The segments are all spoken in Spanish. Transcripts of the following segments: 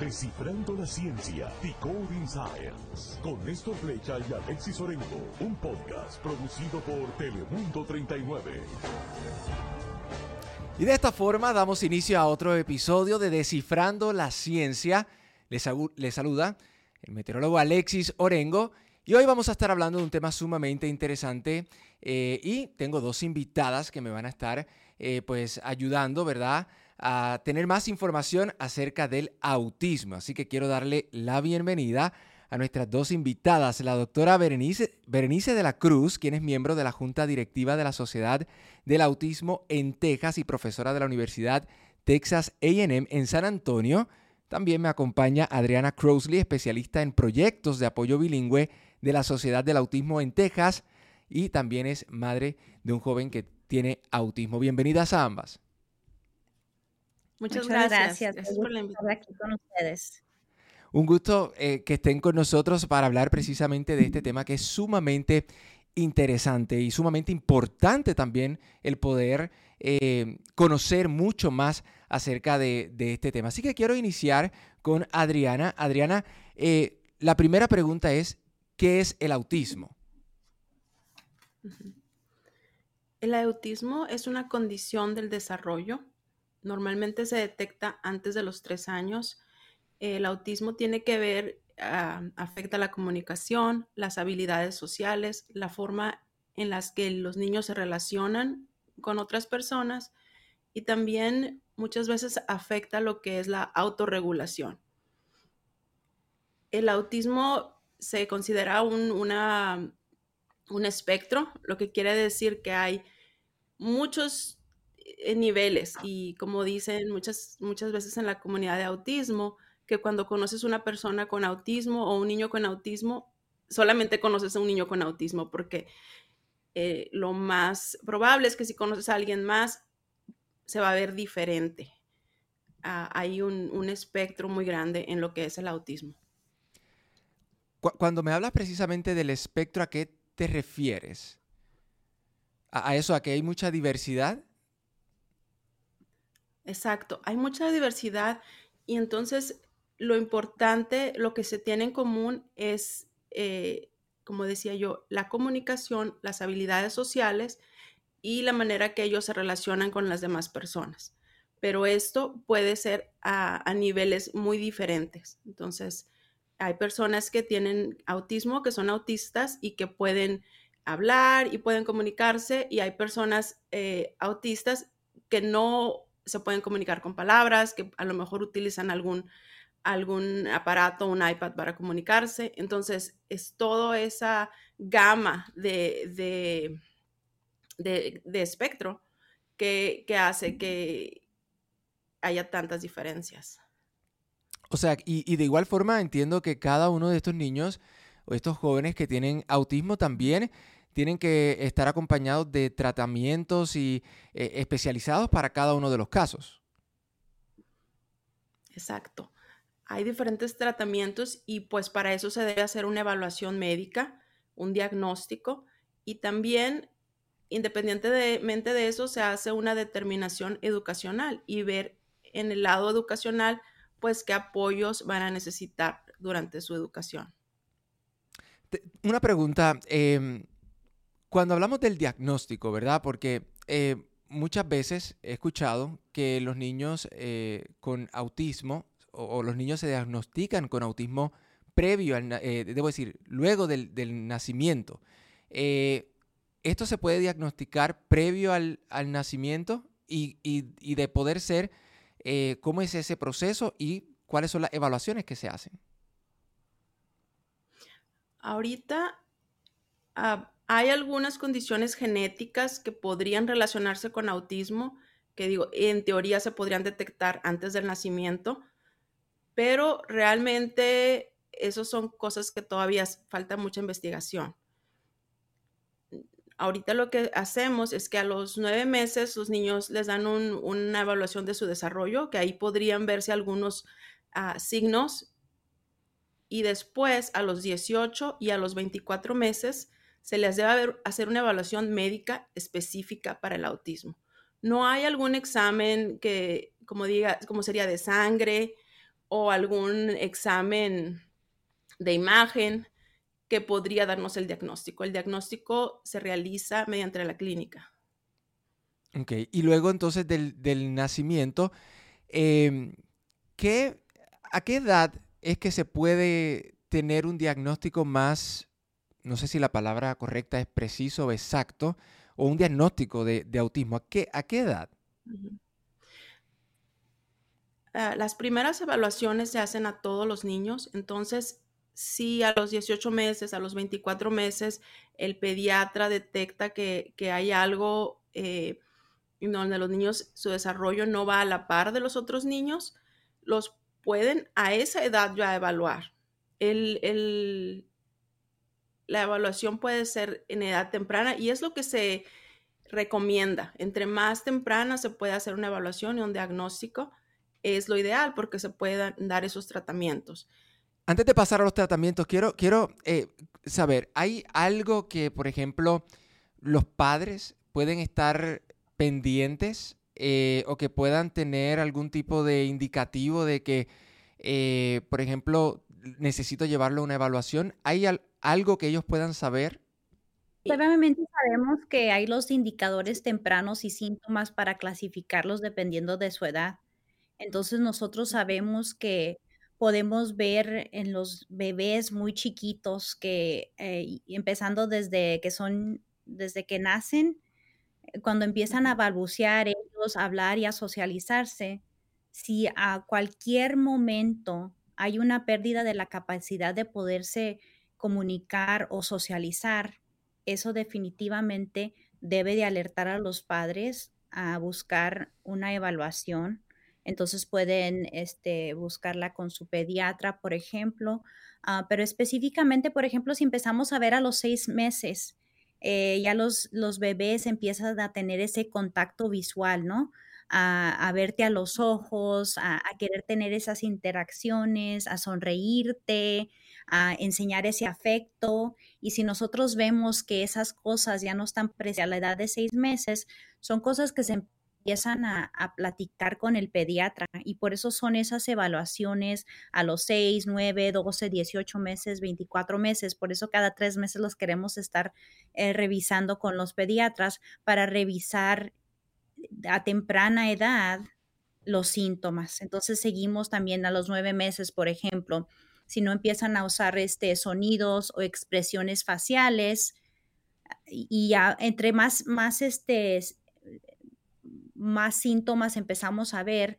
Descifrando la ciencia, Decoding Science, con Néstor Flecha y Alexis Orengo, un podcast producido por Telemundo 39. Y de esta forma damos inicio a otro episodio de Descifrando la Ciencia. Les, saluda el meteorólogo Alexis Orengo y hoy vamos a estar hablando de un tema sumamente interesante eh, y tengo dos invitadas que me van a estar eh, pues ayudando, ¿verdad? A tener más información acerca del autismo. Así que quiero darle la bienvenida a nuestras dos invitadas, la doctora Berenice, Berenice de la Cruz, quien es miembro de la Junta Directiva de la Sociedad del Autismo en Texas y profesora de la Universidad Texas AM en San Antonio. También me acompaña Adriana Crowsley, especialista en proyectos de apoyo bilingüe de la Sociedad del Autismo en Texas y también es madre de un joven que tiene autismo. Bienvenidas a ambas. Muchas, gracias. Gracias, por la invitación. aquí con ustedes. Un gusto eh, que estén con nosotros para hablar precisamente de este tema que es sumamente interesante y sumamente importante también el poder eh, conocer mucho más acerca de, este tema. Así que quiero iniciar con Adriana. Adriana, eh, la primera pregunta es, ¿qué es el autismo? El autismo es una condición del desarrollo. Normalmente se detecta antes de los tres años. El autismo tiene que ver, ah, afecta la comunicación, las habilidades sociales, la forma en las que los niños se relacionan con otras personas y también muchas veces afecta lo que es la autorregulación. El autismo se considera un, un espectro, lo que quiere decir que hay muchos eh, niveles y como dicen muchas, muchas veces en la comunidad de autismo, que cuando conoces una persona con autismo o un niño con autismo, solamente conoces a un niño con autismo porque eh, lo más probable es que si conoces a alguien más, se va a ver diferente. Ah, hay un, un espectro muy grande en lo que es el autismo. Cuando me hablas precisamente del espectro, ¿a qué te refieres? ¿A, eso, a que hay mucha diversidad? Exacto, hay mucha diversidad y entonces lo importante, lo que se tiene en común es, eh, como decía yo, la comunicación, las habilidades sociales y la manera que ellos se relacionan con las demás personas. Pero esto puede ser a, niveles muy diferentes. Entonces, hay personas que tienen autismo, que son autistas y que pueden hablar y pueden comunicarse y hay personas eh, autistas que no se pueden comunicar con palabras, que a lo mejor utilizan algún, algún aparato, un iPad para comunicarse. Entonces, es toda esa gama de, de, espectro que, que hace que haya tantas diferencias. O sea, y, de igual forma entiendo que cada uno de estos niños o estos jóvenes que tienen autismo también tienen que estar acompañados de tratamientos y eh, especializados para cada uno de los casos. Exacto. Hay diferentes tratamientos y pues para eso se debe hacer una evaluación médica, un diagnóstico y también independientemente de eso se hace una determinación educacional y ver en el lado educacional pues qué apoyos van a necesitar durante su educación. Una pregunta, em, cuando hablamos del diagnóstico, ¿verdad? Porque eh, muchas veces he escuchado que los niños eh, con autismo o, los niños se diagnostican con autismo previo, al, eh, debo decir, luego del, nacimiento. ¿Esto se puede diagnosticar previo al, nacimiento y de poder ser eh, cómo es ese proceso y cuáles son las evaluaciones que se hacen. Ahorita ah, hay algunas condiciones genéticas que podrían relacionarse con autismo, que digo, en teoría se podrían detectar antes del nacimiento, pero realmente esas son cosas que todavía falta mucha investigación ahorita lo que hacemos es que a los nueve meses los niños les dan una evaluación de su desarrollo, que ahí podrían verse algunos ah, signos. Y después, a los 18 y a los 24 meses, se les debe hacer una evaluación médica específica para el autismo. No hay algún examen que, como diga, como sería de sangre o algún examen de imagen que podría darnos el diagnóstico. El diagnóstico se realiza mediante la clínica. Ok, y luego entonces del, nacimiento, em, ¿a qué edad es que se puede tener un diagnóstico más, no sé si la palabra correcta es preciso o exacto, o un diagnóstico de, autismo? ¿A qué, ¿A qué edad? Ah, las primeras evaluaciones se hacen a todos los niños, entonces si a los 18 meses, a los 24 meses, el pediatra detecta que, hay algo eh, donde los niños, su desarrollo no va a la par de los otros niños, los pueden a esa edad ya evaluar. El, la evaluación puede ser en edad temprana y es lo que se recomienda. Entre más temprana se puede hacer una evaluación y un diagnóstico, es lo ideal porque se pueden dar esos tratamientos. Antes de pasar a los tratamientos, quiero, quiero eh, saber, ¿hay algo que, por ejemplo, los padres pueden estar pendientes eh, o que puedan tener algún tipo de indicativo de que, eh, por ejemplo, necesito llevarlo a una evaluación? ¿Hay algo que ellos puedan saber? Obviamente sabemos que hay los indicadores tempranos y síntomas para clasificarlos dependiendo de su edad. Entonces nosotros sabemos que podemos ver en los bebés muy chiquitos que eh, empezando desde que son, desde que nacen, cuando empiezan a balbucear ellos, a hablar y a socializarse, si a cualquier momento hay una pérdida de la capacidad de poderse comunicar o socializar, eso definitivamente debe de alertar a los padres a buscar una evaluación. Entonces pueden este, buscarla con su pediatra, por ejemplo, ah, pero específicamente, por ejemplo, si empezamos a ver a los seis meses eh, ya los, los bebés empiezan a tener ese contacto visual, ¿no? A, verte a los ojos, a, querer tener esas interacciones, a sonreírte, a enseñar ese afecto. Y si nosotros vemos que esas cosas ya no están presentes a la edad de seis meses, son cosas que se empiezan a, platicar con el pediatra y por eso son esas evaluaciones a los 6, 9, 12, 18 meses, 24 meses. Por eso cada tres meses los queremos estar eh, revisando con los pediatras para revisar a temprana edad los síntomas. Entonces seguimos también a los nueve meses, por ejemplo, si no empiezan a usar este, sonidos o expresiones faciales y ya entre más, más este, más síntomas empezamos a ver,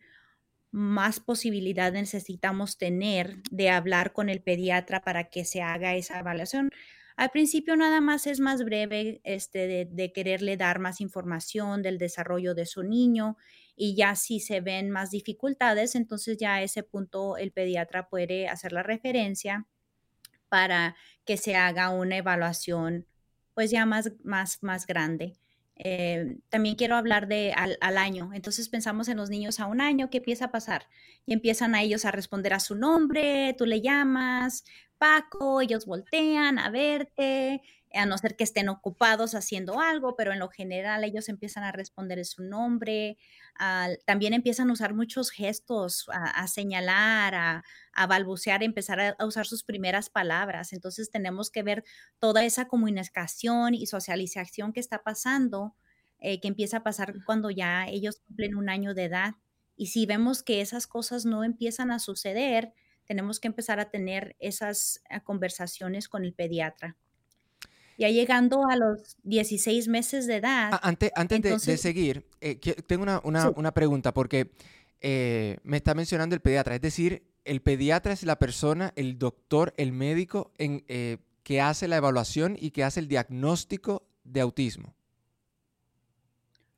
más posibilidad necesitamos tener de hablar con el pediatra para que se haga esa evaluación. Al principio nada más es más breve este, de, quererle dar más información del desarrollo de su niño y ya si se ven más dificultades, entonces ya a ese punto el pediatra puede hacer la referencia para que se haga una evaluación pues ya más, más, más grande. Eh, también quiero hablar de al, año. Entonces pensamos en los niños a un año, ¿qué empieza a pasar? Y empiezan a ellos a responder a su nombre, tú le llamas, Paco, ellos voltean a verte, a no ser que estén ocupados haciendo algo, pero en lo general ellos empiezan a responder en su nombre, también empiezan a usar muchos gestos, a, señalar, a, balbucear, a empezar a, usar sus primeras palabras. Entonces tenemos que ver toda esa comunicación y socialización que está pasando, eh, que empieza a pasar cuando ya ellos cumplen un año de edad. Y si vemos que esas cosas no empiezan a suceder, tenemos que empezar a tener esas eh, conversaciones con el pediatra. Ya llegando a los 16 meses de edad. antes antes de, seguir, eh, tengo una, pregunta porque eh, me está mencionando el pediatra. Es decir, el pediatra es la persona, el doctor, el médico en, eh, que hace la evaluación y que hace el diagnóstico de autismo.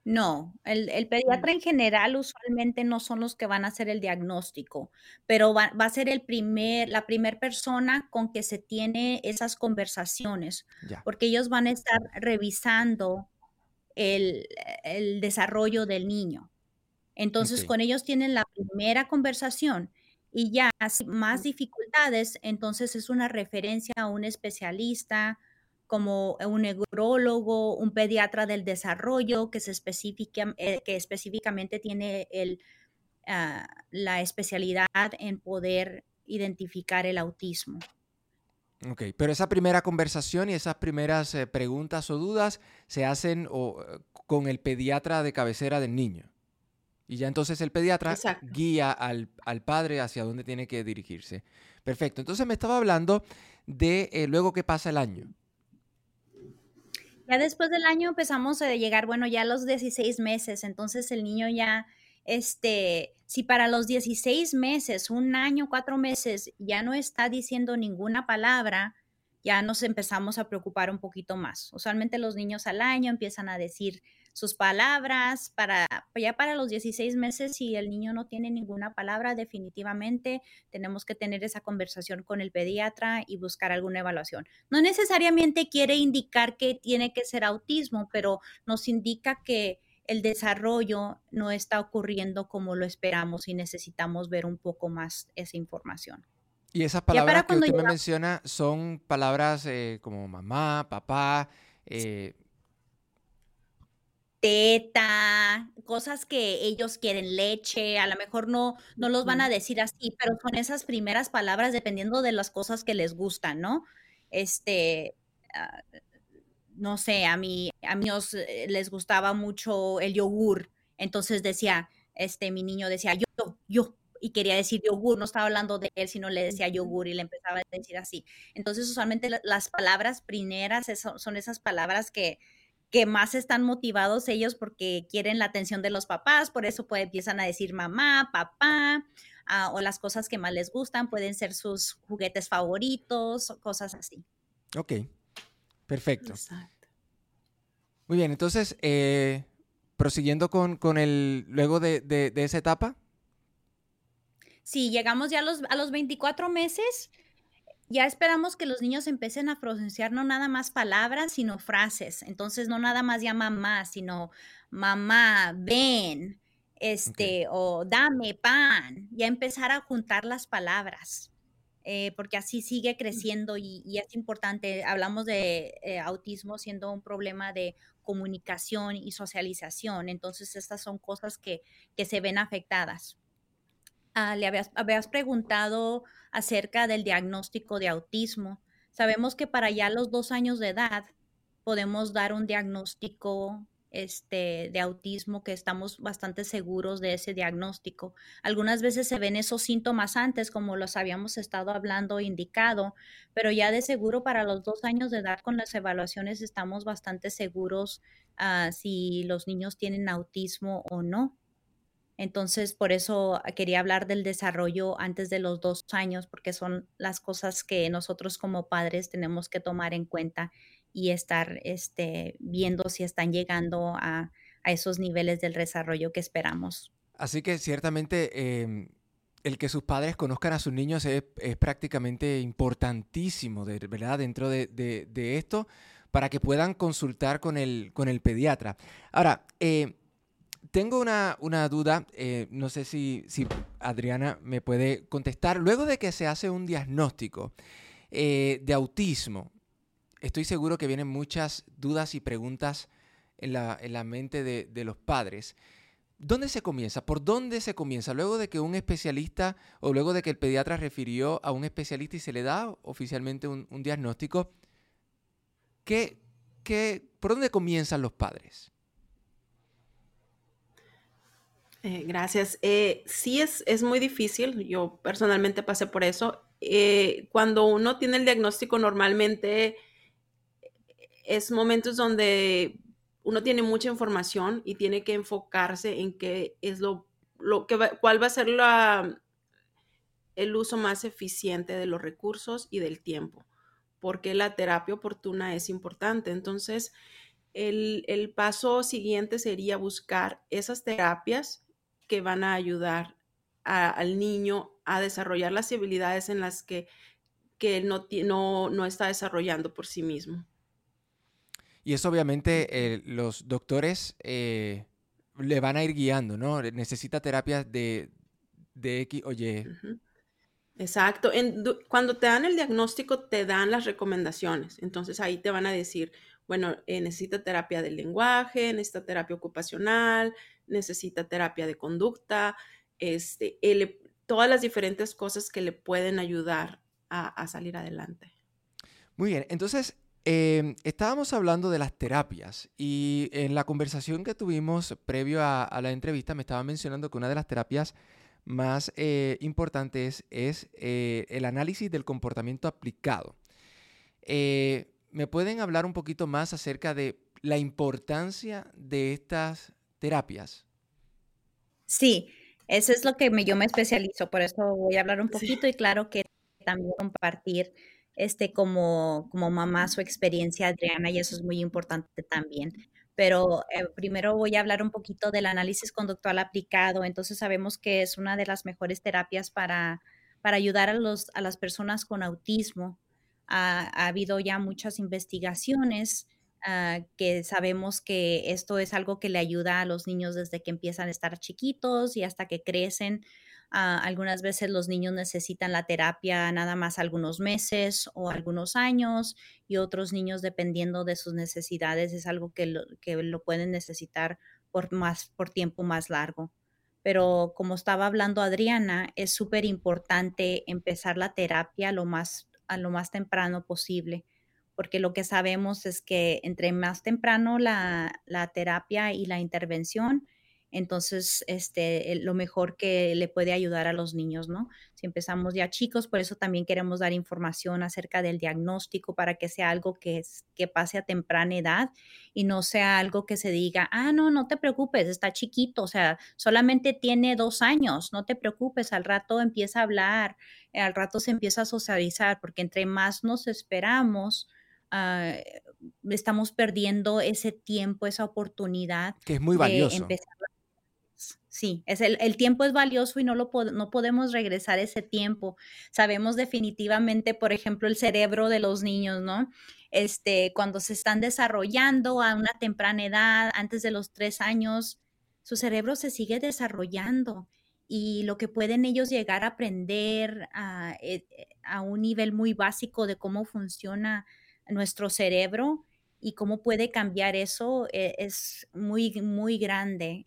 No, el, el, pediatra en general usualmente no son los que van a hacer el diagnóstico, pero va, a ser el primer, la primera persona con que se tiene esas conversaciones, porque ellos van a estar revisando el, desarrollo del niño. Entonces, con ellos tienen la primera conversación y ya más dificultades, entonces es una referencia a un especialista, como un neurólogo, un pediatra del desarrollo que, se especifica, eh, que específicamente tiene el, ah, la especialidad en poder identificar el autismo. Ok, pero esa primera conversación y esas primeras eh, preguntas o dudas se hacen eh, con el pediatra de cabecera del niño. Y ya entonces el pediatra guía al, padre hacia dónde tiene que dirigirse. Perfecto. Entonces me estaba hablando de eh, luego que pasa el año. Ya después del año empezamos a llegar, bueno, ya a los 16 meses, entonces el niño ya, este, si para los 16 meses, un año, cuatro meses, ya no está diciendo ninguna palabra, ya nos empezamos a preocupar un poquito más. Usualmente los niños al año empiezan a decir sus palabras, para ya para los 16 meses, si el niño no tiene ninguna palabra, definitivamente tenemos que tener esa conversación con el pediatra y buscar alguna evaluación. No necesariamente quiere indicar que tiene que ser autismo, pero nos indica que el desarrollo no está ocurriendo como lo esperamos y necesitamos ver un poco más esa información. Y esas palabras que usted me menciona son palabras eh, como mamá, papá, eh, teta, cosas que ellos quieren, leche, a lo mejor no, no los van a decir así, pero son esas primeras palabras dependiendo de las cosas que les gustan, ¿no? Este, ah, no sé, a mí, a mí eh, les gustaba mucho el yogur, entonces decía, este, mi niño decía, yo, yo, y quería decir yogur, no estaba hablando de él, sino le decía yogur y le empezaba a decir así. Entonces, usualmente las palabras primeras son esas palabras que, que más están motivados ellos porque quieren la atención de los papás, por eso pues, empiezan a decir mamá, papá, ah, o las cosas que más les gustan, pueden ser sus juguetes favoritos, cosas así. Ok, perfecto. Muy bien, entonces, eh, prosiguiendo con, con, el, luego de, de, esa etapa. Sí, llegamos ya a los, a los 24 meses, ya esperamos que los niños empiecen a pronunciar no nada más palabras, sino frases. Entonces, no nada más ya mamá, sino mamá, ven, este, o dame pan. Ya empezar a juntar las palabras. Eh, porque así sigue creciendo y, es importante. Hablamos de eh, autismo siendo un problema de comunicación y socialización. Entonces, estas son cosas que, que se ven afectadas. Ah, le habías, habías, preguntado acerca del diagnóstico de autismo. Sabemos que para ya los dos años de edad podemos dar un diagnóstico este, de autismo que estamos bastante seguros de ese diagnóstico. Algunas veces se ven esos síntomas antes, como los habíamos estado hablando indicado, pero ya de seguro para los dos años de edad con las evaluaciones estamos bastante seguros uh, si los niños tienen autismo o no. Entonces, por eso quería hablar del desarrollo antes de los dos años, porque son las cosas que nosotros como padres tenemos que tomar en cuenta y estar este, viendo si están llegando a, esos niveles del desarrollo que esperamos. Así que ciertamente em, el que sus padres conozcan a sus niños es, prácticamente importantísimo, ¿verdad? Dentro de, esto, para que puedan consultar con el, con el pediatra. Ahora, eh, tengo una, duda, eh, no sé si, Adriana me puede contestar. Luego de que se hace un diagnóstico eh, de autismo, estoy seguro que vienen muchas dudas y preguntas en la, mente de, los padres. ¿Dónde se comienza? ¿Por dónde se comienza? Luego de que un especialista o luego de que el pediatra refirió a un especialista y se le da oficialmente un, diagnóstico, ¿qué, por dónde comienzan los padres? Eh, gracias. Eh, sí es, es muy difícil, yo personalmente pasé por eso. Eh, cuando uno tiene el diagnóstico normalmente es momentos donde uno tiene mucha información y tiene que enfocarse en qué es lo, lo que cuál va a ser la, el uso más eficiente de los recursos y del tiempo, porque la terapia oportuna es importante. Entonces, el, el paso siguiente sería buscar esas terapias que van a ayudar al niño a desarrollar las habilidades en las que, que no, no, no, está desarrollando por sí mismo. Y eso obviamente eh, los doctores eh, le van a ir guiando, ¿no? Necesita terapias de, de X o Y. Exacto. cuando te dan el diagnóstico, te dan las recomendaciones. Entonces ahí te van a decir, bueno, eh, necesita terapia del lenguaje, necesita terapia ocupacional, necesita terapia de conducta. este, todas las diferentes cosas que le pueden ayudar a, salir adelante. Muy bien, entonces em, estábamos hablando de las terapias y en la conversación que tuvimos previo a, la entrevista me estaba mencionando que una de las terapias más eh, importantes es eh, el análisis del comportamiento aplicado. Eh, ¿Me pueden hablar un poquito más acerca de la importancia de estas terapias? Sí, eso es lo que yo me especializo, por eso voy a hablar un poquito y claro que también compartir este como, como mamá su experiencia, Adriana, y eso es muy importante también. Pero eh, primero voy a hablar un poquito del análisis conductual aplicado. Entonces sabemos que es una de las mejores terapias para, para ayudar a, los, a las personas con autismo. ha habido ya muchas investigaciones Ah, que sabemos que esto es algo que le ayuda a los niños desde que empiezan a estar chiquitos y hasta que crecen. Ah, algunas veces los niños necesitan la terapia nada más algunos meses o algunos años y otros niños dependiendo de sus necesidades es algo que lo, que lo pueden necesitar por, más, por tiempo más largo. Pero como estaba hablando Adriana, es súper importante empezar la terapia lo más, a lo más temprano posible porque lo que sabemos es que entre más temprano la, terapia y la intervención, entonces este, lo mejor que le puede ayudar a los niños, ¿no? Si empezamos ya chicos, por eso también queremos dar información acerca del diagnóstico para que sea algo que, es, que pase a temprana edad y no sea algo que se diga, ah, no, no te preocupes, está chiquito, o sea, solamente tiene dos años, no te preocupes, al rato empieza a hablar, al rato se empieza a socializar, porque entre más nos esperamos, Ah, estamos perdiendo ese tiempo, esa oportunidad. Que es muy valioso. Sí, es el, tiempo es valioso y no, lo no podemos regresar ese tiempo. Sabemos definitivamente, por ejemplo, el cerebro de los niños, ¿no? Este, cuando se están desarrollando a una temprana edad, antes de los tres años, su cerebro se sigue desarrollando y lo que pueden ellos llegar a aprender a, eh, a un nivel muy básico de cómo funciona nuestro cerebro y cómo puede cambiar eso eh, es muy, muy grande.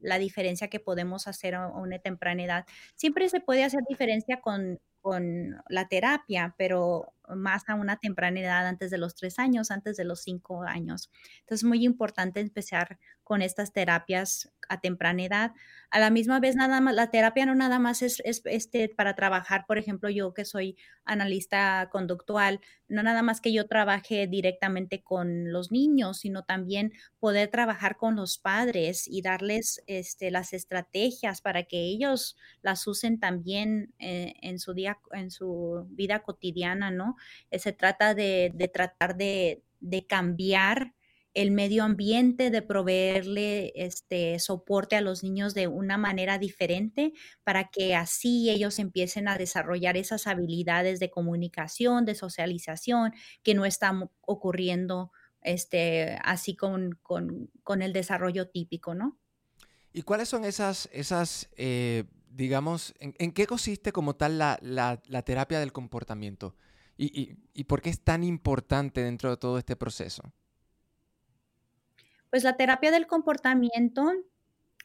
la diferencia que podemos hacer a una temprana edad. Siempre se puede hacer diferencia con, con la terapia, pero más a una temprana edad, antes de los tres años, antes de los cinco años. Entonces, es muy importante empezar con estas terapias a temprana edad. A la misma vez, nada más, la terapia no nada más es, este, para trabajar, por ejemplo, yo que soy analista conductual, no nada más que yo trabaje directamente con los niños, sino también poder trabajar con los padres y darles este, las estrategias para que ellos las usen también eh, en su día, en su vida cotidiana, ¿no? Eh, se trata de, tratar de, cambiar el medio ambiente, de proveerle este soporte a los niños de una manera diferente para que así ellos empiecen a desarrollar esas habilidades de comunicación, de socialización que no están ocurriendo este, así con, el desarrollo típico, ¿no? ¿Y cuáles son esas, eh, digamos, en, qué consiste como tal la terapia del comportamiento? ¿Y, por qué es tan importante dentro de todo este proceso? Pues la terapia del comportamiento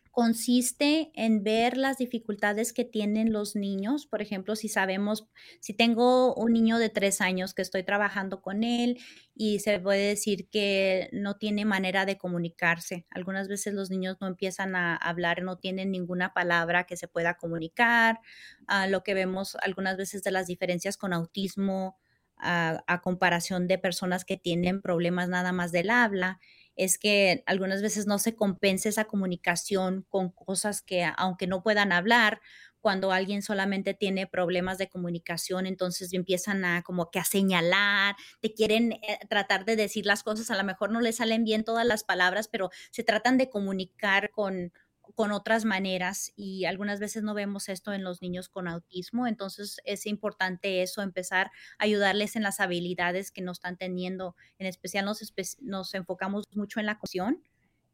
consiste en ver las dificultades que tienen los niños. Por ejemplo, si sabemos, si tengo un niño de tres años que estoy trabajando con él y se puede decir que no tiene manera de comunicarse. Algunas veces los niños no empiezan a hablar, no tienen ninguna palabra que se pueda comunicar. Ah, lo que vemos algunas veces de las diferencias con autismo a, comparación de personas que tienen problemas nada más del habla, es que algunas veces no se compensa esa comunicación con cosas que aunque no puedan hablar, cuando alguien solamente tiene problemas de comunicación, entonces empiezan a como que a señalar, te quieren eh, tratar de decir las cosas, a lo mejor no les salen bien todas las palabras, pero se tratan de comunicar con, con otras maneras y algunas veces no vemos esto en los niños con autismo, entonces es importante eso, empezar a ayudarles en las habilidades que no están teniendo, en especial nos, nos enfocamos mucho en la cuestión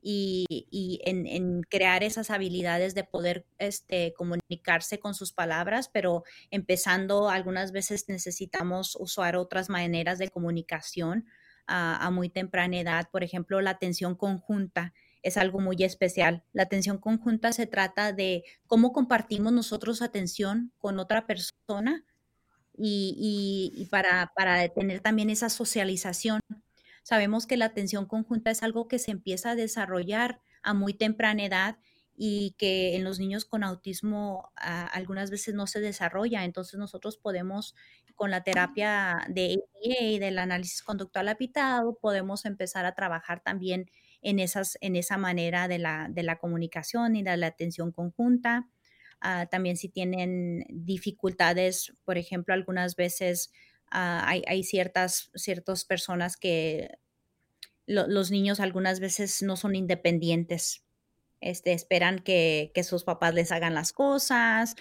y, y en, crear esas habilidades de poder este, comunicarse con sus palabras, pero empezando algunas veces necesitamos usar otras maneras de comunicación a muy temprana edad, por ejemplo, la atención conjunta es algo muy especial. La atención conjunta se trata de cómo compartimos nosotros atención con otra persona y, para, para tener también esa socialización. Sabemos que la atención conjunta es algo que se empieza a desarrollar a muy temprana edad y que en los niños con autismo ah, algunas veces no se desarrolla. Entonces nosotros podemos, con la terapia de y del análisis conductual apitado, podemos empezar a trabajar también en, esas, en esa manera de la, de la comunicación y de la atención conjunta. Ah, también si tienen dificultades, por ejemplo, algunas veces ah, hay, hay, ciertas, ciertas personas que los niños algunas veces no son independientes este, esperan que, sus papás les hagan las cosas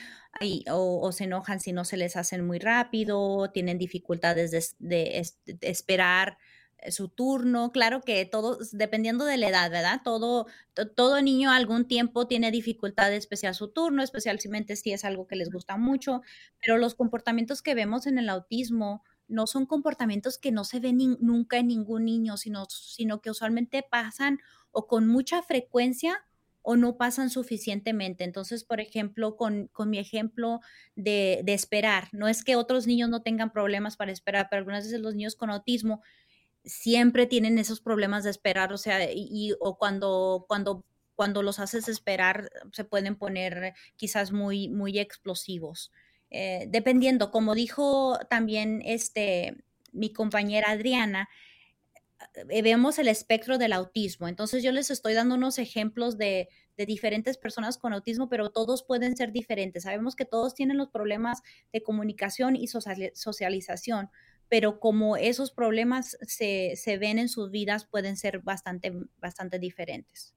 o, se enojan si no se les hacen muy rápido, tienen dificultades de, esperar eh, su turno. Claro que todo, dependiendo de la edad, ¿verdad? Todo, todo niño algún tiempo tiene dificultad especial su turno, especialmente si es algo que les gusta mucho, pero los comportamientos que vemos en el autismo no son comportamientos que no se ven nunca en ningún niño, sino, sino que usualmente pasan o con mucha frecuencia o no pasan suficientemente. Entonces, por ejemplo, con, mi ejemplo de, esperar, no es que otros niños no tengan problemas para esperar, pero algunas veces los niños con autismo siempre tienen esos problemas de esperar, o sea, y, o cuando, cuando, cuando los haces esperar se pueden poner quizás muy, muy explosivos. Eh, dependiendo, como dijo también este, mi compañera Adriana, eh, vemos el espectro del autismo. Entonces yo les estoy dando unos ejemplos de, diferentes personas con autismo, pero todos pueden ser diferentes. Sabemos que todos tienen los problemas de comunicación y socialización, pero como esos problemas se, ven en sus vidas, pueden ser bastante, bastante diferentes.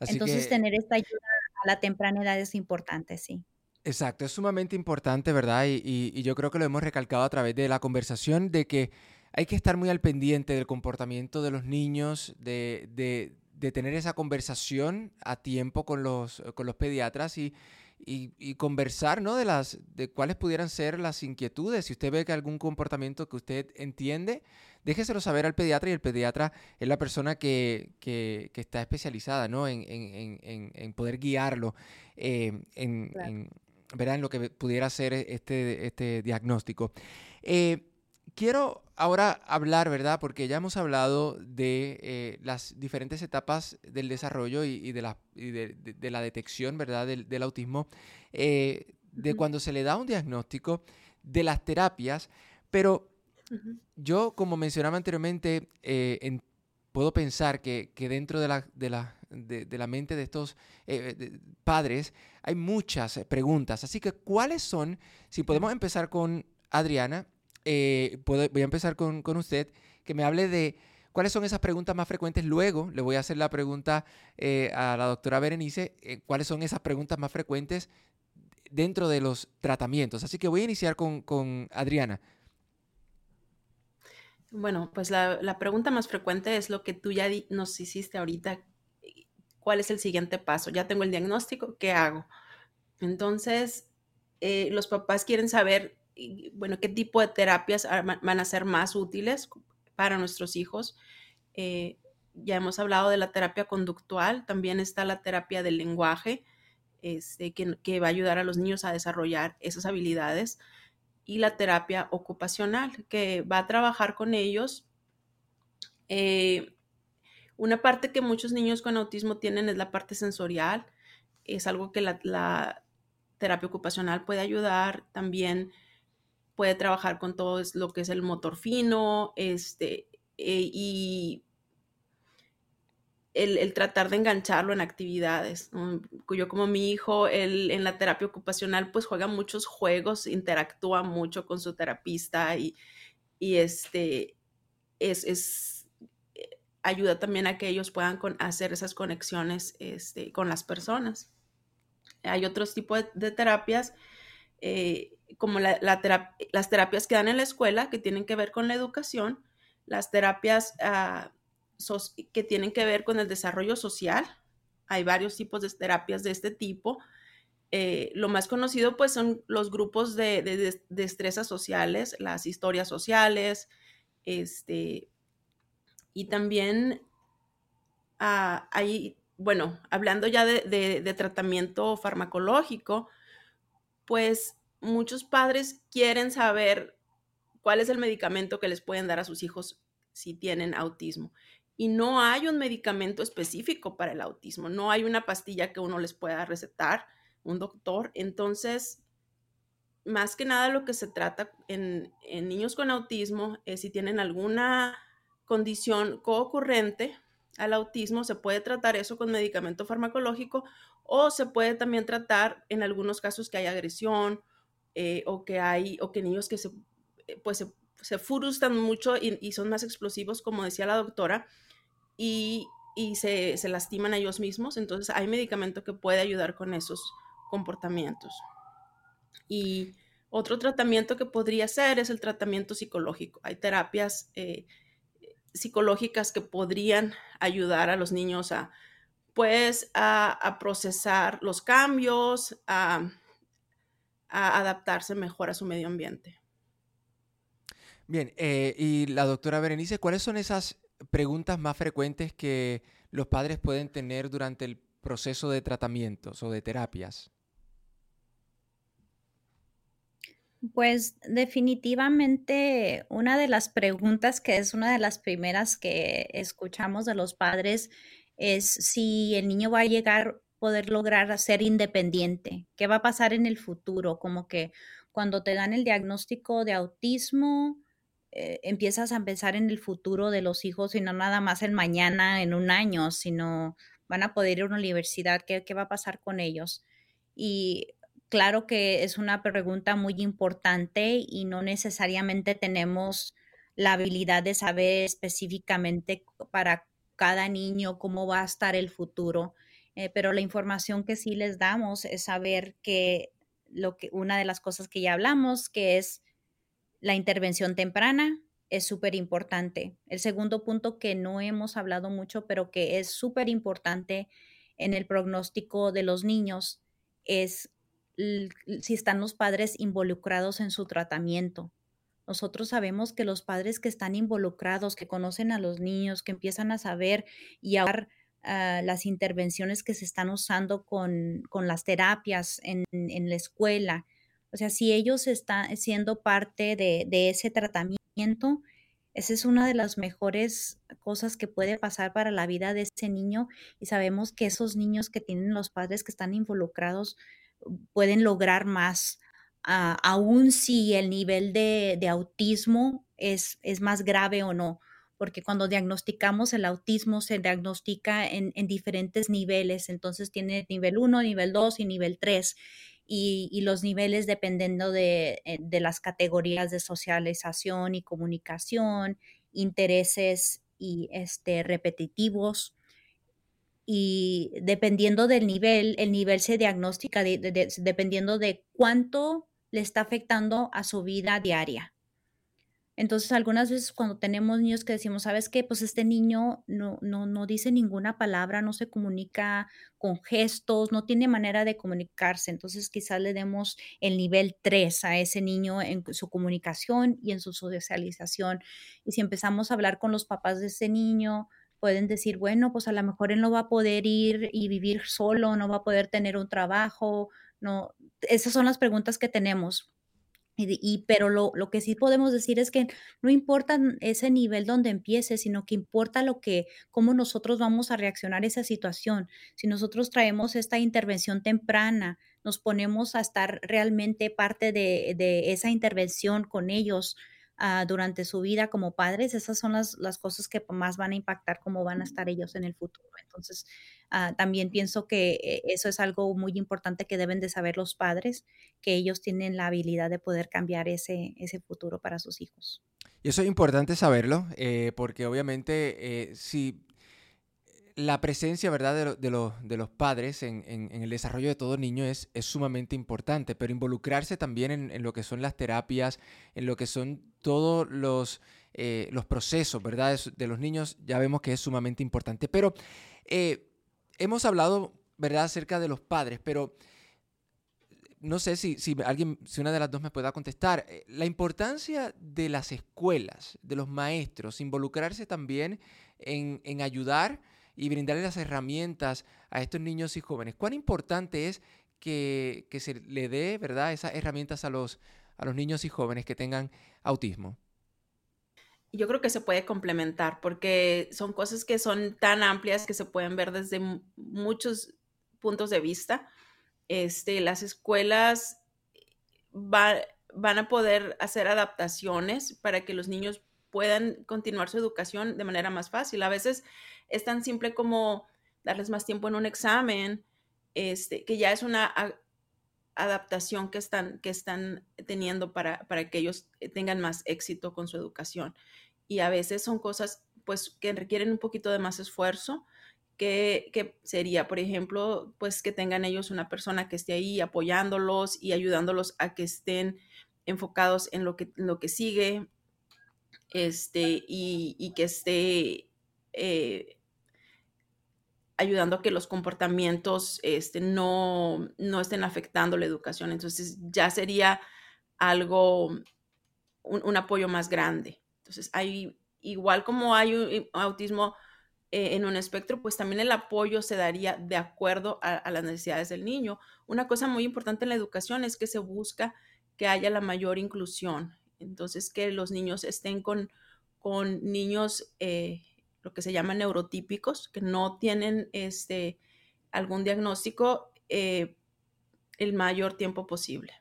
Entonces tener esta ayuda a la temprana edad es importante, sí. Exacto, es sumamente importante, ¿verdad? y yo creo que lo hemos recalcado a través de la conversación de que hay que estar muy al pendiente del comportamiento de los niños, de, de, tener esa conversación a tiempo con los, con los pediatras y, y, conversar ¿no? de, las, de cuáles pudieran ser las inquietudes. Si usted ve que algún comportamiento que usted entiende, déjeselo saber al pediatra y el pediatra es la persona que, que, que está especializada ¿no? en, en, en, poder guiarlo eh, en, ¿verdad? en lo que pudiera ser este, este diagnóstico. Eh, quiero ahora hablar, ¿verdad? Porque ya hemos hablado de eh, las diferentes etapas del desarrollo y, de, la, de, la, detección, ¿verdad? Del, autismo, eh, de cuando se le da un diagnóstico, de las terapias, pero yo, como mencionaba anteriormente, eh, puedo pensar que, dentro de la, de la, de, la mente de estos padres hay muchas preguntas. Así que, ¿cuáles son, si podemos empezar con Adriana, eh, voy a empezar con, usted, que me hable de cuáles son esas preguntas más frecuentes. Luego le voy a hacer la pregunta eh, a la doctora Berenice, eh, cuáles son esas preguntas más frecuentes dentro de los tratamientos. Así que voy a iniciar con, Adriana. Bueno, pues la, la, pregunta más frecuente es lo que tú ya nos hiciste ahorita. ¿Cuál es el siguiente paso? Ya tengo el diagnóstico, ¿qué hago? Entonces, los papás quieren saber bueno, qué tipo de terapias van a ser más útiles para nuestros hijos. Eh, ya hemos hablado de la terapia conductual, también está la terapia del lenguaje, este, que, va a ayudar a los niños a desarrollar esas habilidades, y la terapia ocupacional, que va a trabajar con ellos. Eh, una parte que muchos niños con autismo tienen es la parte sensorial, es algo que la terapia ocupacional puede ayudar también puede trabajar con todo lo que es el motor fino, este, eh, y el, tratar de engancharlo en actividades. Yo como mi hijo, él en la terapia ocupacional pues juega muchos juegos, interactúa mucho con su terapista y, este, es, eh, ayuda también a que ellos puedan hacer esas conexiones este, con las personas. Hay otros tipos de, terapias eh, como las terapias que dan en la escuela, que tienen que ver con la educación, las terapias ah, que tienen que ver con el desarrollo social. Hay varios tipos de terapias de este tipo. Eh, lo más conocido pues son los grupos de, destrezas sociales, las historias sociales, este, y también ah, hay bueno, hablando ya de, tratamiento farmacológico, pues muchos padres quieren saber cuál es el medicamento que les pueden dar a sus hijos si tienen autismo. Y no hay un medicamento específico para el autismo, no hay una pastilla que uno les pueda recetar, un doctor. Entonces, más que nada lo que se trata en, en niños con autismo es si tienen alguna condición coocurrente al autismo, se puede tratar eso con medicamento farmacológico o se puede también tratar en algunos casos que hay agresión eh, o que hay o que niños que se eh, pues se, se frustran mucho y, son más explosivos, como decía la doctora, y, y se, se, lastiman a ellos mismos. Entonces hay medicamento que puede ayudar con esos comportamientos. Y otro tratamiento que podría ser es el tratamiento psicológico. Hay terapias eh, psicológicas que podrían ayudar a los niños a, pues, a, procesar los cambios, a, adaptarse mejor a su medio ambiente. Bien, eh, y la doctora Berenice, ¿cuáles son esas preguntas más frecuentes que los padres pueden tener durante el proceso de tratamientos o de terapias? Pues definitivamente una de las preguntas que es una de las primeras que escuchamos de los padres es si el niño va a llegar poder lograr ser independiente, qué va a pasar en el futuro, como que cuando te dan el diagnóstico de autismo, eh, empiezas a pensar en el futuro de los hijos y no nada más en mañana, en un año, sino van a poder ir a una universidad, qué, qué va a pasar con ellos. Y Claro que es una pregunta muy importante y no necesariamente tenemos la habilidad de saber específicamente para cada niño cómo va a estar el futuro, eh, pero la información que sí les damos es saber que lo que una de las cosas que ya hablamos, que es la intervención temprana, es súper importante. El segundo punto que no hemos hablado mucho, pero que es súper importante en el pronóstico de los niños, es si están los padres involucrados en su tratamiento. Nosotros sabemos que los padres que están involucrados, que conocen a los niños, que empiezan a saber y a ver ah, las intervenciones que se están usando con, las terapias en, la escuela. O sea, si ellos están siendo parte de, de ese tratamiento, esa es una de las mejores cosas que puede pasar para la vida de ese niño y sabemos que esos niños que tienen los padres que están involucrados pueden lograr más, aun si el nivel de, de autismo es, es, más grave o no, porque cuando diagnosticamos el autismo se diagnostica en, en diferentes niveles, entonces tiene nivel 1, nivel 2 y nivel 3. Y, y, los niveles dependiendo de, eh, de, las categorías de socialización y comunicación, intereses y este, repetitivos y dependiendo del nivel, el nivel se diagnostica dependiendo de cuánto le está afectando a su vida diaria. Entonces, algunas veces cuando tenemos niños que decimos, ¿sabes qué? Pues este niño no, no, no dice ninguna palabra, no se comunica con gestos, no tiene manera de comunicarse. Entonces, quizás le demos el nivel 3 a ese niño en su comunicación y en su socialización. Y si empezamos a hablar con los papás de ese niño, pueden decir, bueno, pues a lo mejor él no va a poder ir y vivir solo, no va a poder tener un trabajo, no, esas son las preguntas que tenemos. Y, pero lo, lo, que sí podemos decir es que no importa ese nivel donde empiece, sino que importa lo que, cómo nosotros vamos a reaccionar a esa situación. Si nosotros traemos esta intervención temprana, nos ponemos a estar realmente parte de, de esa intervención con ellos, Ah, durante su vida como padres, esas son las, las, cosas que más van a impactar cómo van a estar ellos en el futuro. Entonces, uh, también pienso que eh, eso es algo muy importante que deben de saber los padres, que ellos tienen la habilidad de poder cambiar ese, ese futuro para sus hijos. Y eso es importante saberlo, eh, porque obviamente eh, si la presencia, ¿verdad?, de, los padres en, el desarrollo de todo niño es, es sumamente importante, pero involucrarse también en, lo que son las terapias, en lo que son todos los, eh, procesos, ¿verdad?, de, los niños, ya vemos que es sumamente importante. Pero eh, hemos hablado, ¿verdad?, acerca de los padres, pero no sé si, alguien, si una de las dos me pueda contestar. Eh, la importancia de las escuelas, de los maestros, involucrarse también en ayudar y brindarle las herramientas a estos niños y jóvenes. ¿Cuán importante es que, se le dé, ¿verdad?, esas herramientas a los, a los niños y jóvenes que tengan autismo. Yo creo que se puede complementar porque son cosas que son tan amplias que se pueden ver desde muchos puntos de vista. Este, las escuelas van a poder hacer adaptaciones para que los niños puedan continuar su educación de manera más fácil. A veces es tan simple como darles más tiempo en un examen, este, que ya es una adaptación que están, que están teniendo para, para que ellos tengan más éxito con su educación. Y a veces son cosas pues que requieren un poquito de más esfuerzo, que, que, sería, por ejemplo, pues que tengan ellos una persona que esté ahí apoyándolos y ayudándolos a que estén enfocados en lo que, lo que sigue, este, y, y que esté eh, ayudando a que los comportamientos este, no, no estén afectando la educación. Entonces ya sería algo, un, apoyo más grande. Entonces hay, igual como hay un, autismo eh, en un espectro, pues también el apoyo se daría de acuerdo a, las necesidades del niño. Una cosa muy importante en la educación es que se busca que haya la mayor inclusión. Entonces, que los niños estén con, con niños eh, lo que se llama neurotípicos, que no tienen este, algún diagnóstico eh, el mayor tiempo posible.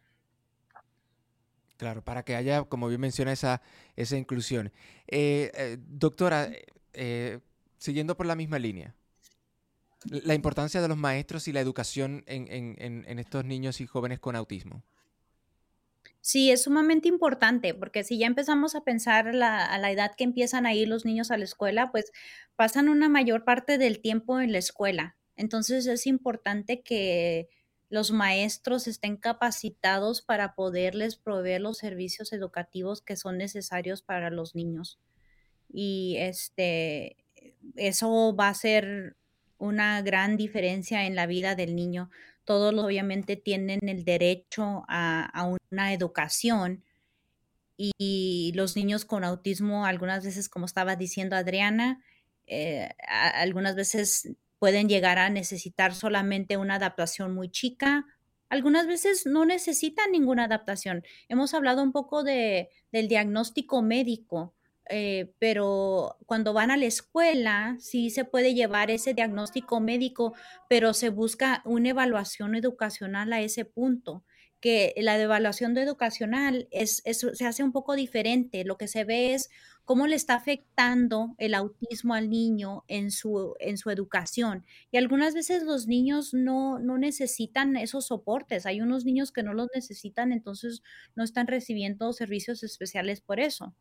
Claro, para que haya, como bien menciona, esa, esa inclusión. Eh, eh, doctora, siguiendo por la misma línea, la importancia de los maestros y la educación en estos niños y jóvenes con autismo. Sí, es sumamente importante, porque si ya empezamos a pensar a la edad que empiezan a ir los niños a la escuela, pues pasan una mayor parte del tiempo en la escuela. Entonces es importante que los maestros estén capacitados para poderles proveer los servicios educativos que son necesarios para los niños. Y este, eso va a ser una gran diferencia en la vida del niño todos obviamente tienen el derecho a, una educación y, los niños con autismo algunas veces, como estaba diciendo Adriana, eh, algunas veces pueden llegar a necesitar solamente una adaptación muy chica. Algunas veces no necesitan ninguna adaptación. Hemos hablado un poco de, del diagnóstico médico. Eh, pero cuando van a la escuela sí se puede llevar ese diagnóstico médico, pero se busca una evaluación educacional a ese punto que la evaluación educacional es, se hace un poco diferente. Lo que se ve es cómo le está afectando el autismo al niño en su, en su educación. Y algunas veces los niños no, no necesitan esos soportes. Hay unos niños que no los necesitan, entonces no están recibiendo servicios especiales por eso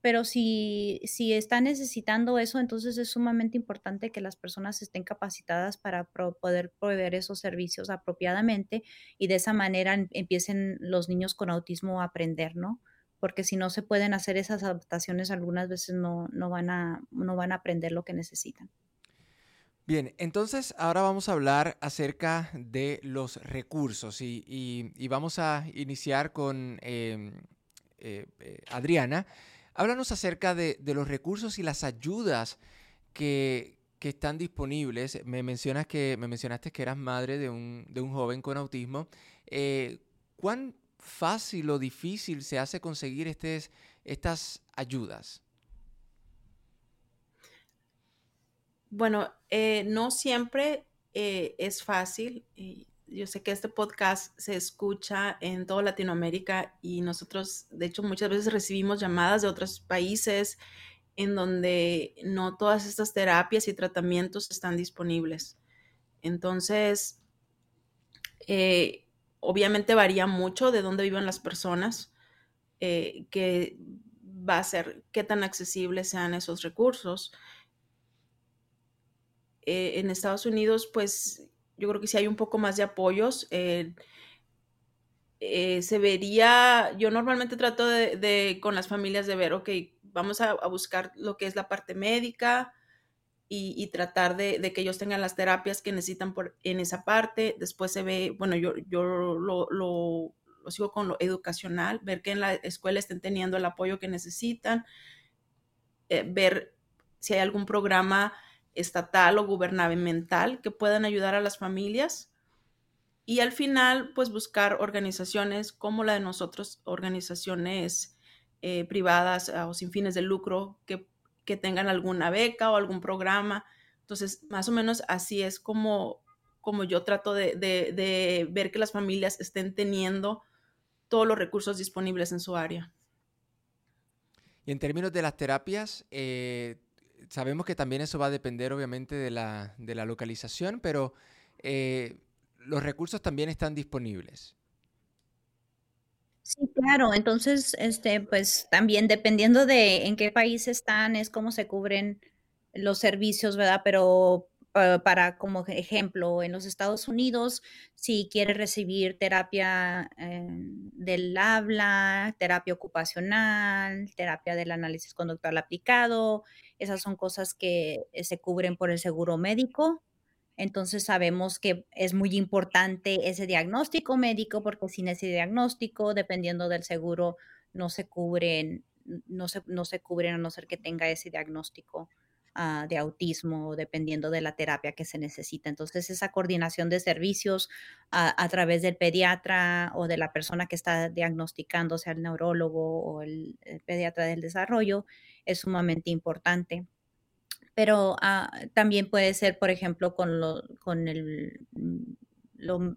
pero si, si están necesitando eso, entonces es sumamente importante que las personas estén capacitadas para poder proveer esos servicios apropiadamente y de esa manera em, empiecen los niños con autismo a aprender, ¿no? Porque si no se pueden hacer esas adaptaciones, algunas veces no, no, van, a, no van a aprender lo que necesitan. Bien, entonces ahora vamos a hablar acerca de los recursos y, y, vamos a iniciar con em, eh, eh, Adriana. Háblanos acerca de, los recursos y las ayudas que, están disponibles. Me, mencionas que, me mencionaste que eras madre de un, joven con autismo. Eh, ¿Cuán fácil o difícil se hace conseguir estas ayudas? Bueno, eh, no siempre eh, es fácil yo sé que este podcast se escucha en toda Latinoamérica y nosotros, de hecho, muchas veces recibimos llamadas de otros países en donde no todas estas terapias y tratamientos están disponibles. Entonces, eh, obviamente varía mucho de dónde viven las personas, eh, va a ser qué tan accesibles sean esos recursos. Eh, en Estados Unidos, pues yo creo que si hay un poco más de apoyos. Eh, eh, se vería, yo normalmente trato de, con las familias de ver, ok, vamos a, buscar lo que es la parte médica y, tratar de, que ellos tengan las terapias que necesitan por, en esa parte. Después se ve, bueno, yo, yo lo, sigo con lo educacional, ver que en la escuela estén teniendo el apoyo que necesitan, eh, ver si hay algún programa estatal o gubernamental que puedan ayudar a las familias. Y al final, pues buscar organizaciones como la de nosotros, organizaciones eh, privadas o sin fines de lucro que, tengan alguna beca o algún programa. Entonces, más o menos así es como, como yo trato de, ver que las familias estén teniendo todos los recursos disponibles en su área. Y en términos de las terapias, eh, sabemos que también eso va a depender obviamente de la, localización, pero eh, los recursos también están disponibles. Sí, claro. Entonces, este, pues también dependiendo de en qué país están, es cómo se cubren los servicios, ¿verdad? Pero para como ejemplo, en los Estados Unidos, si quiere recibir terapia eh, del habla, terapia ocupacional, terapia del análisis conductual aplicado, esas son cosas que eh, se cubren por el seguro médico. Entonces sabemos que es muy importante ese diagnóstico médico porque sin ese diagnóstico, dependiendo del seguro, no se cubren, no se, no se cubren a no ser que tenga ese diagnóstico ah, de autismo, dependiendo de la terapia que se necesita. Entonces esa coordinación de servicios a, través del pediatra o de la persona que está diagnosticando, sea el neurólogo o el pediatra del desarrollo, es sumamente importante pero ah, también puede ser, por ejemplo, con, lo, con el, mm,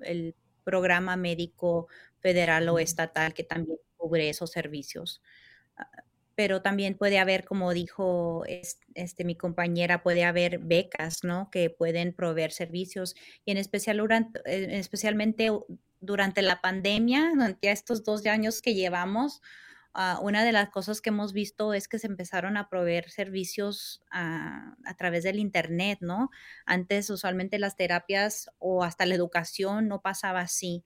el programa médico federal o estatal que también cubre esos servicios. Ah, pero también puede haber, como dijo este, mi compañera, puede haber becas, ¿no? Que pueden proveer servicios y en especial durante, especialmente durante la pandemia, durante estos dos años que llevamos, Ah, una de las cosas que hemos visto es que se empezaron a proveer servicios a, través del Internet, ¿no? Antes usualmente las terapias o hasta la educación no pasaba así.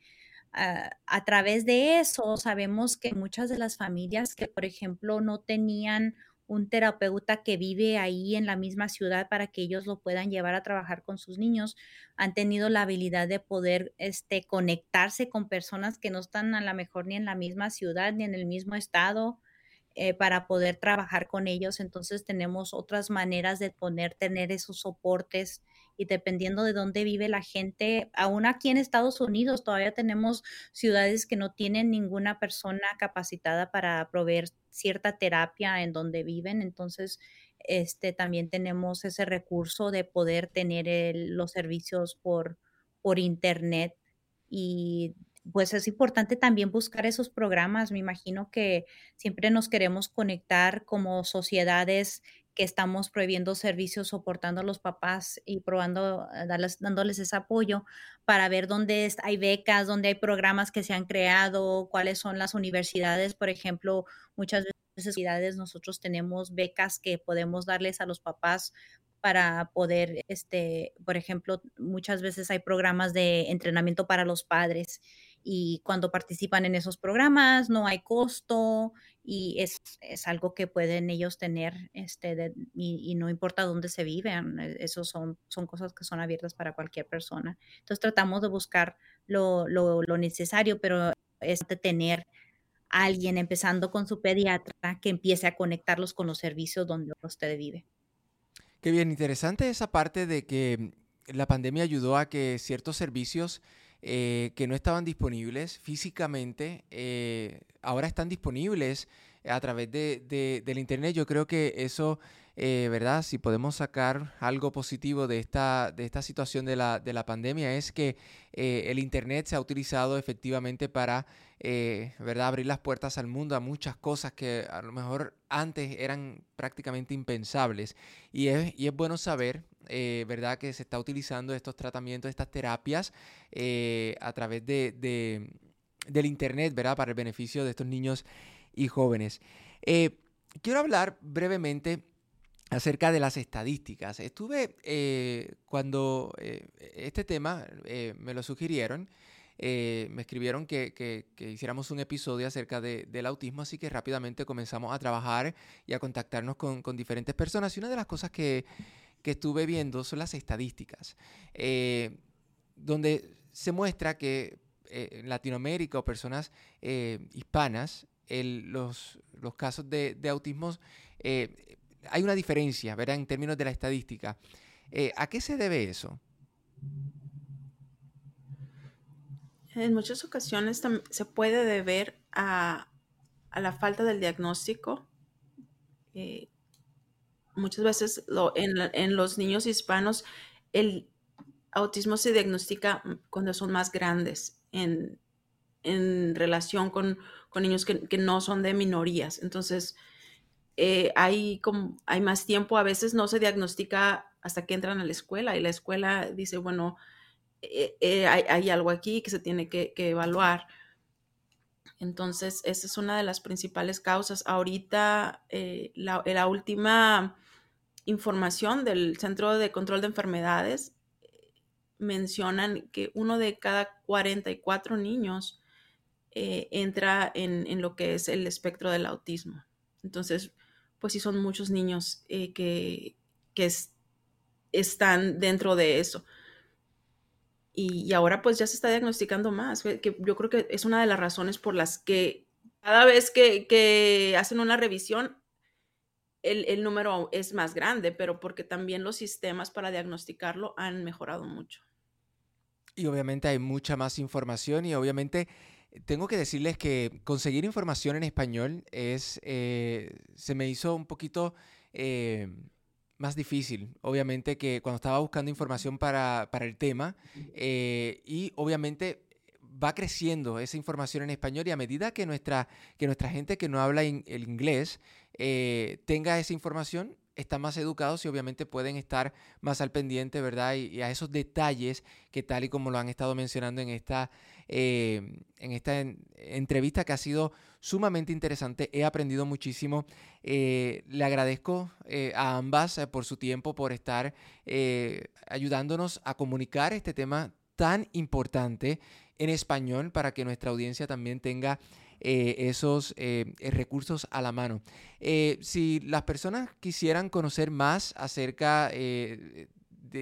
A través de eso sabemos que muchas de las familias que, por ejemplo, no tenían un terapeuta que vive ahí en la misma ciudad para que ellos lo puedan llevar a trabajar con sus niños, han tenido la habilidad de poder este, conectarse con personas que no están a lo mejor ni en la misma ciudad ni en el mismo estado eh, para poder trabajar con ellos. Entonces tenemos otras maneras de poder tener esos soportes y dependiendo de dónde vive la gente, aún aquí en Estados Unidos todavía tenemos ciudades que no tienen ninguna persona capacitada para proveer cierta terapia en donde viven, entonces este también tenemos ese recurso de poder tener los servicios por por internet y pues es importante también buscar esos programas. Me imagino que siempre nos queremos conectar como sociedades que estamos prohibiendo servicios, soportando a los papás y probando, eh, dándoles ese apoyo para ver dónde hay becas, dónde hay programas que se han creado, cuáles son las universidades, por ejemplo, muchas veces nosotros tenemos becas que podemos darles a los papás para poder, este, por ejemplo, muchas veces hay programas de entrenamiento para los padres y cuando participan en esos programas no hay costo y es, algo que pueden ellos tener este, y, no importa dónde se viven, esos son, son cosas que son abiertas para cualquier persona. Entonces tratamos de buscar lo, necesario, pero es de tener alguien empezando con su pediatra que empiece a conectarlos con los servicios donde usted vive. Qué bien, interesante esa parte de que la pandemia ayudó a que ciertos servicios eh, que no estaban disponibles físicamente, eh, ahora están disponibles a través de, del Internet. Yo creo que eso, eh, ¿verdad? Si podemos sacar algo positivo de esta, de esta situación de la, de la pandemia, es que el Internet se ha utilizado efectivamente para, ¿verdad? Abrir las puertas al mundo, a muchas cosas que a lo mejor antes eran prácticamente impensables. Y es, y es bueno saber, eh, ¿verdad? Que se está utilizando estos tratamientos, estas terapias eh, a través de, del Internet, ¿verdad? Para el beneficio de estos niños y jóvenes. Eh, quiero hablar brevemente acerca de las estadísticas. Estuve cuando este tema me lo sugirieron. me escribieron que, hiciéramos un episodio acerca del autismo, así que rápidamente comenzamos a trabajar y a contactarnos con, con diferentes personas. Y una de las cosas que, que estuve viendo son las estadísticas, eh, donde se muestra que eh, en Latinoamérica o personas eh, hispanas, los, los, casos de, de autismo, hay una diferencia, ¿verdad? En términos de la estadística. ¿A qué se debe eso? En muchas ocasiones se puede deber a, la falta del diagnóstico. Muchas veces en, los niños hispanos el autismo se diagnostica cuando son más grandes en, relación con, niños que, no son de minorías. Entonces, eh, hay, como, hay más tiempo, a veces no se diagnostica hasta que entran a la escuela y la escuela dice, bueno, eh, eh, hay, algo aquí que se tiene que, evaluar. Entonces, esa es una de las principales causas. Ahorita, la, última información del Centro de Control de Enfermedades mencionan que uno de cada 44 niños entra en, lo que es el espectro del autismo. Entonces, pues sí son muchos niños eh, que, están dentro de eso. Y, ahora pues ya se está diagnosticando más, que yo creo que es una de las razones por las que cada vez que, hacen una revisión, el, el, número es más grande, pero porque también los sistemas para diagnosticarlo han mejorado mucho. Y obviamente hay mucha más información y obviamente tengo que decirles que conseguir información en español es, eh, se me hizo un poquito eh, más difícil, obviamente, que cuando estaba buscando información para, el tema. Eh, y obviamente va creciendo esa información en español y a medida que nuestra, que nuestra gente que no habla el inglés tenga esa información, están más educados y obviamente pueden estar más al pendiente, ¿verdad? Y, a esos detalles que tal y como lo han estado mencionando en esta, eh, en esta entrevista que ha sido sumamente interesante. He aprendido muchísimo. Eh, le agradezco eh, a ambas por su tiempo, por estar ayudándonos a comunicar este tema tan importante en español para que nuestra audiencia también tenga eh, esos eh, recursos a la mano. Eh, si las personas quisieran conocer más acerca de,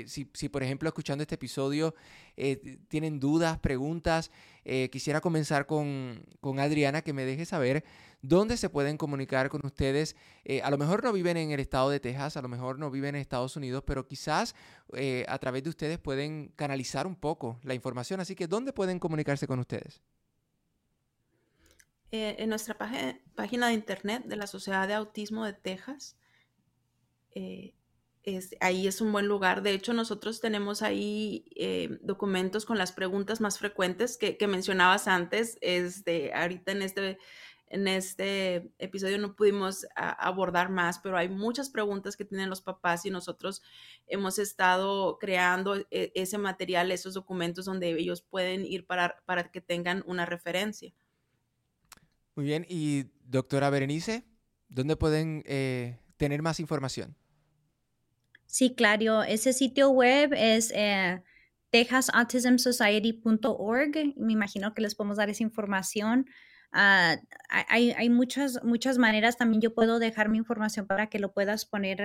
si, si, por ejemplo escuchando este episodio tienen dudas, preguntas, quisiera comenzar con, con, Adriana que me deje saber dónde se pueden comunicar con ustedes. a lo mejor no viven en el estado de Texas, a lo mejor no viven en Estados Unidos, pero quizás a través de ustedes pueden canalizar un poco la información. Así que, ¿dónde pueden comunicarse con ustedes? Eh, en nuestra página de internet de la Sociedad de Autismo de Texas. Eh, ahí es un buen lugar. De hecho, nosotros tenemos ahí eh, documentos con las preguntas más frecuentes que, mencionabas antes. Este, ahorita en este, en este episodio no pudimos abordar más, pero hay muchas preguntas que tienen los papás y nosotros hemos estado creando ese material, esos documentos donde ellos pueden ir para, para que tengan una referencia. Muy bien, y doctora Berenice, ¿dónde pueden eh, tener más información? Sí, claro, ese sitio web es eh, texasautismsociety.org. Me imagino que les podemos dar esa información. Ah, hay, muchas, muchas maneras. También yo puedo dejar mi información para que lo puedas poner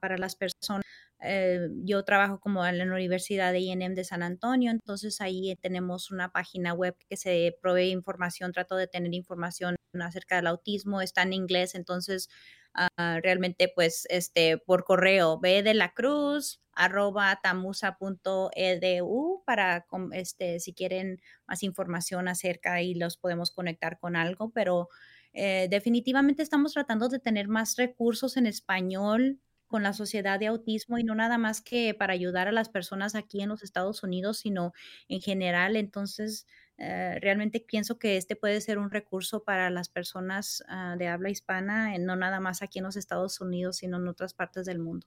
para las personas eh, yo trabajo como en la Universidad de INM de San Antonio, entonces ahí tenemos una página web que se provee información, trato de tener información acerca del autismo, está en inglés, entonces ah, realmente pues este por correo, ve de la cruz arroba tamusa.edu para este si quieren más información acerca y los podemos conectar con algo, pero eh, definitivamente estamos tratando de tener más recursos en español con la sociedad de autismo y no nada más que para ayudar a las personas aquí en los Estados Unidos, sino en general. Entonces, eh, realmente pienso que este puede ser un recurso para las personas ah, de habla hispana, no nada más aquí en los Estados Unidos, sino en otras partes del mundo.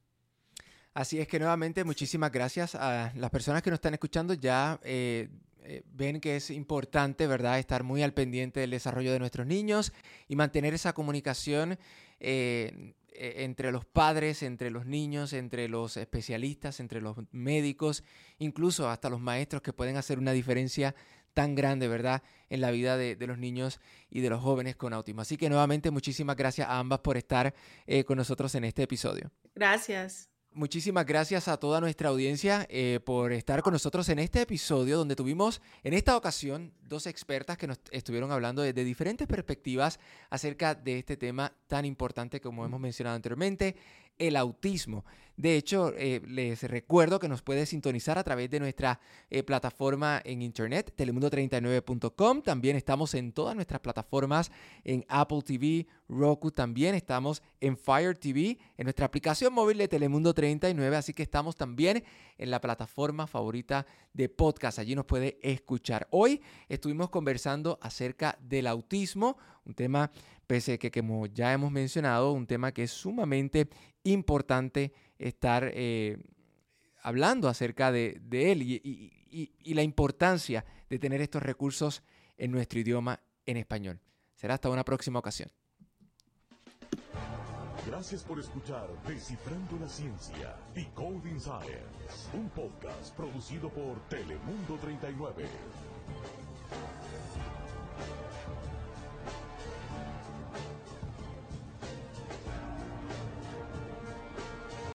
Así es que nuevamente muchísimas gracias a las personas que nos están escuchando. Ya eh, eh, ven que es importante, ¿verdad?, estar muy al pendiente del desarrollo de nuestros niños y mantener esa comunicación entre los padres, entre los niños, entre los especialistas, entre los médicos, incluso hasta los maestros que pueden hacer una diferencia tan grande, ¿verdad?, en la vida de, los niños y de los jóvenes con autismo. Así que nuevamente muchísimas gracias a ambas por estar eh, con nosotros en este episodio. Gracias. Muchísimas gracias a toda nuestra audiencia eh, por estar con nosotros en este episodio donde tuvimos en esta ocasión dos expertas que nos estuvieron hablando desde diferentes perspectivas acerca de este tema tan importante como hemos mencionado anteriormente, el autismo. De hecho, eh, les recuerdo que nos puede sintonizar a través de nuestra eh, plataforma en internet, telemundo39.com. También estamos en todas nuestras plataformas, en Apple TV, Roku, también estamos en Fire TV, en nuestra aplicación móvil de Telemundo 39, así que estamos también en la plataforma favorita de podcast. Allí nos puede escuchar. Hoy estuvimos conversando acerca del autismo, un tema, pese a que como ya hemos mencionado, un tema que es sumamente importante estar eh, hablando acerca de, él y, la importancia de tener estos recursos en nuestro idioma en español. Será hasta una próxima ocasión. Gracias por escuchar Descifrando la Ciencia, Decoding Science, un podcast producido por Telemundo 39.